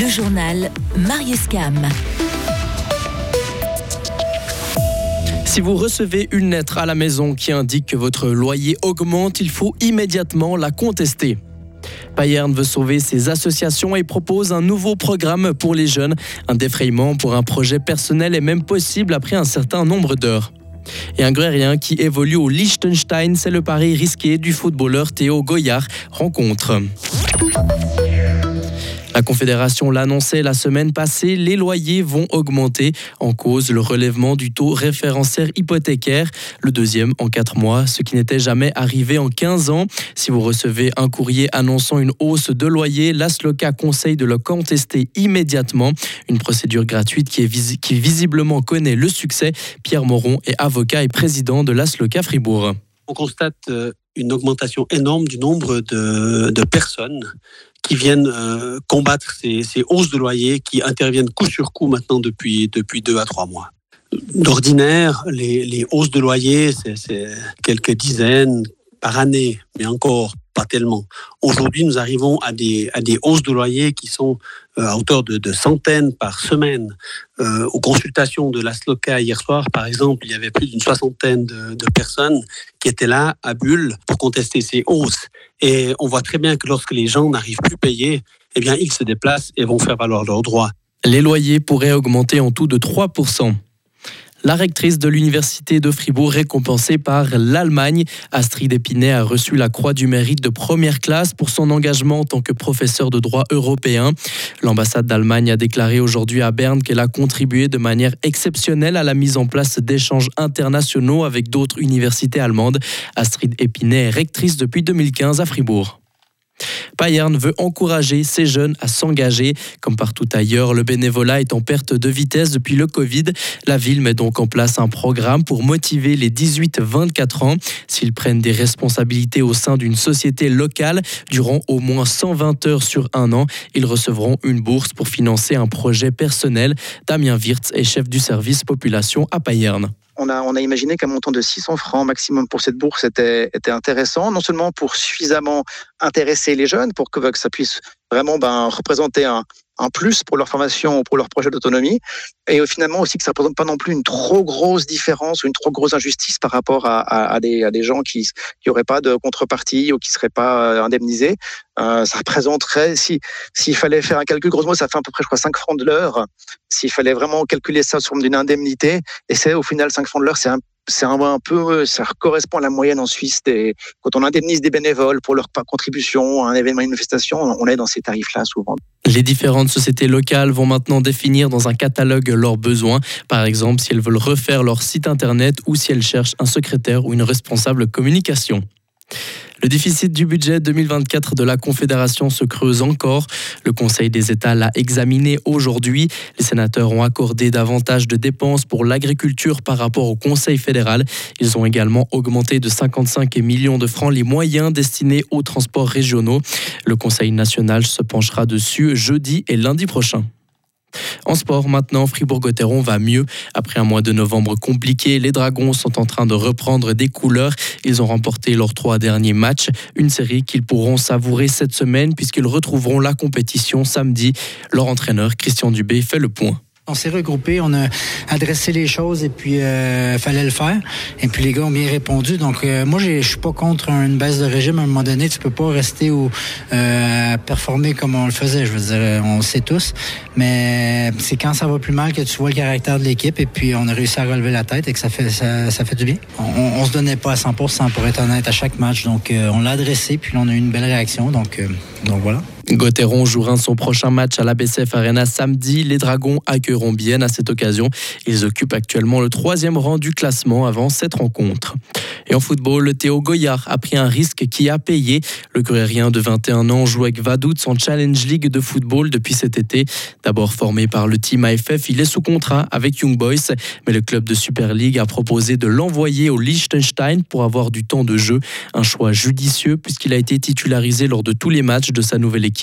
Le journal Marius Cam. Si vous recevez une lettre à la maison qui indique que votre loyer augmente, il faut immédiatement la contester. Bayern veut sauver ses associations et propose un nouveau programme pour les jeunes. Un défrayement pour un projet personnel est même possible après un certain nombre d'heures. Et un grérien qui évolue au Liechtenstein, c'est le pari risqué du footballeur Théo Goyard. Rencontre. La Confédération l'annonçait la semaine passée, les loyers vont augmenter en cause le relèvement du taux référentiel hypothécaire, le deuxième en quatre mois, ce qui n'était jamais arrivé en 15 ans. Si vous recevez un courrier annonçant une hausse de loyer, l'ASLOCA conseille de le contester immédiatement. Une procédure gratuite qui, est qui visiblement connaît le succès. Pierre Moron est avocat et président de l'ASLOCA Fribourg. On constate euh, une augmentation énorme du nombre de, personnes qui viennent euh, combattre ces, hausses de loyer qui interviennent coup sur coup maintenant depuis, depuis deux à trois mois. D'ordinaire, les, les hausses de loyer, c'est quelques dizaines par année, mais encore pas tellement. Aujourd'hui, nous arrivons à des, à des hausses de loyer qui sont euh, à hauteur de, de, centaines par semaine. Euh, aux consultations de la SLOCA hier soir, par exemple, il y avait plus d'une soixantaine de, personnes qui étaient là à Bulle pour contester ces hausses. Et on voit très bien que lorsque les gens n'arrivent plus payer, eh bien, ils se déplacent et vont faire valoir leurs droits. Les loyers pourraient augmenter en tout de 3 la rectrice de l'Université de Fribourg récompensée par l'Allemagne, Astrid Épinay a reçu la Croix du mérite de première classe pour son engagement en tant que professeur de droit européen. L'ambassade d'Allemagne a déclaré aujourd'hui à Berne qu'elle a contribué de manière exceptionnelle à la mise en place d'échanges internationaux avec d'autres universités allemandes. Astrid Épinay est rectrice depuis 2015 à Fribourg. Bayern veut encourager ces jeunes à s'engager. Comme partout ailleurs, le bénévolat est en perte de vitesse depuis le Covid. La ville met donc en place un programme pour motiver les 18-24 ans. S'ils prennent des responsabilités au sein d'une société locale durant au moins 120 heures sur un an, ils recevront une bourse pour financer un projet personnel. Damien Wirtz est chef du service population à Bayern on a, imaginé qu'un montant de 600 francs maximum pour cette bourse était, était intéressant, non seulement pour suffisamment intéresser les jeunes, pour que, que ça puisse vraiment ben, représenter un, un plus pour leur formation ou pour leur projet d'autonomie. Et finalement aussi que ça ne représente pas non plus une trop grosse différence ou une trop grosse injustice par rapport à, des, gens qui n'auraient pas de contrepartie ou qui ne seraient pas euh, indemnisés. Euh, ça représenterait, si s'il fallait faire un calcul, grosso modo, ça fait à peu près, je crois, 5 francs de l'heure. S'il fallait vraiment calculer ça sous forme d'une indemnité, et c'est au final 5 francs de l'heure, c'est un c'est un, peu, ça correspond à la moyenne en Suisse. Quand on indemnise des bénévoles pour leur contribution à un événement, une manifestation, on est dans ces tarifs-là souvent. Les différentes sociétés locales vont maintenant définir dans un catalogue leurs besoins. Par exemple, si elles veulent refaire leur site internet ou si elles cherchent un secrétaire ou une responsable communication. Le déficit du budget 2024 de la Confédération se creuse encore. Le Conseil des États l'a examiné aujourd'hui. Les sénateurs ont accordé davantage de dépenses pour l'agriculture par rapport au Conseil fédéral. Ils ont également augmenté de 55 millions de francs les moyens destinés aux transports régionaux. Le Conseil national se penchera dessus jeudi et lundi prochain. En sport, maintenant, Fribourg-Gotteron va mieux. Après un mois de novembre compliqué, les Dragons sont en train de reprendre des couleurs. Ils ont remporté leurs trois derniers matchs, une série qu'ils pourront savourer cette semaine puisqu'ils retrouveront la compétition samedi. Leur entraîneur, Christian Dubé, fait le point. On s'est regroupé, on a adressé les choses et puis euh, fallait le faire. Et puis les gars ont bien répondu. Donc euh, moi je suis pas contre une baisse de régime à un moment donné. Tu peux pas rester ou euh, performer comme on le faisait. Je veux dire, on le sait tous. Mais c'est quand ça va plus mal que tu vois le caractère de l'équipe et puis on a réussi à relever la tête et que ça fait ça, fait du bien. On, on, se donnait pas à 100% pour être honnête à chaque match. Donc euh, on l'a adressé puis on a eu une belle réaction. Donc euh, donc voilà. Gauthieron jouera son prochain match à l'ABCF Arena samedi. Les Dragons accueilleront bien à cette occasion. Ils occupent actuellement le troisième rang du classement avant cette rencontre. Et en football, Théo Goyard a pris un risque qui a payé. Le Grérien de 21 ans joue avec Vaduz en Challenge League de football depuis cet été. D'abord formé par le team AFF, il est sous contrat avec Young Boys, mais le club de Super League a proposé de l'envoyer au Liechtenstein pour avoir du temps de jeu. Un choix judicieux puisqu'il a été titularisé lors de tous les matchs de sa nouvelle équipe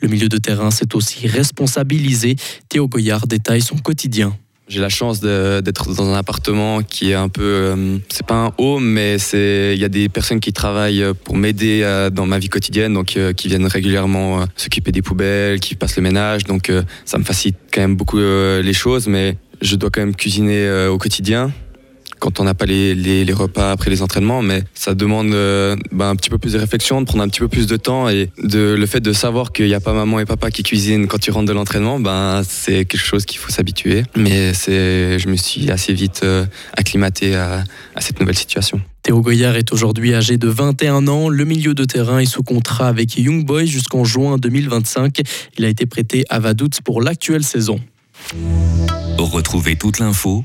le milieu de terrain s'est aussi responsabilisé. Théo Goyard détaille son quotidien. J'ai la chance d'être dans un appartement qui est un peu, euh, c'est pas un home, mais il y a des personnes qui travaillent pour m'aider euh, dans ma vie quotidienne, donc euh, qui viennent régulièrement s'occuper des poubelles, qui passent le ménage, donc ça me facilite quand même beaucoup les choses, mais je dois quand même cuisiner au quotidien quand on n'a pas les, les, repas après les entraînements, mais ça demande euh, ben, un petit peu plus de réflexion, de prendre un petit peu plus de temps et de, le fait de savoir qu'il n'y a pas maman et papa qui cuisinent quand tu rentres de l'entraînement, ben, c'est quelque chose qu'il faut s'habituer. Mais c'est, je me suis assez vite euh, acclimaté à, à cette nouvelle situation. Théo Goyard est aujourd'hui âgé de 21 ans. Le milieu de terrain est sous contrat avec Young Boys jusqu'en juin 2025. Il a été prêté à Vaduz pour l'actuelle saison. Retrouvez toute l'info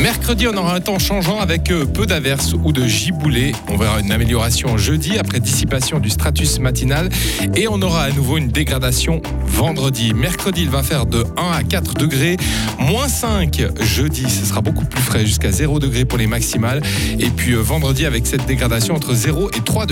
Mercredi, on aura un temps changeant avec euh, peu d'averses ou de giboulées. On verra une amélioration jeudi après dissipation du stratus matinal et on aura à nouveau une dégradation vendredi. Mercredi, il va faire de 1 à 4 degrés, moins 5 jeudi, ce sera beaucoup plus frais jusqu'à 0 degrés pour les maximales. Et puis euh, vendredi avec cette dégradation entre 0 et 3 degrés.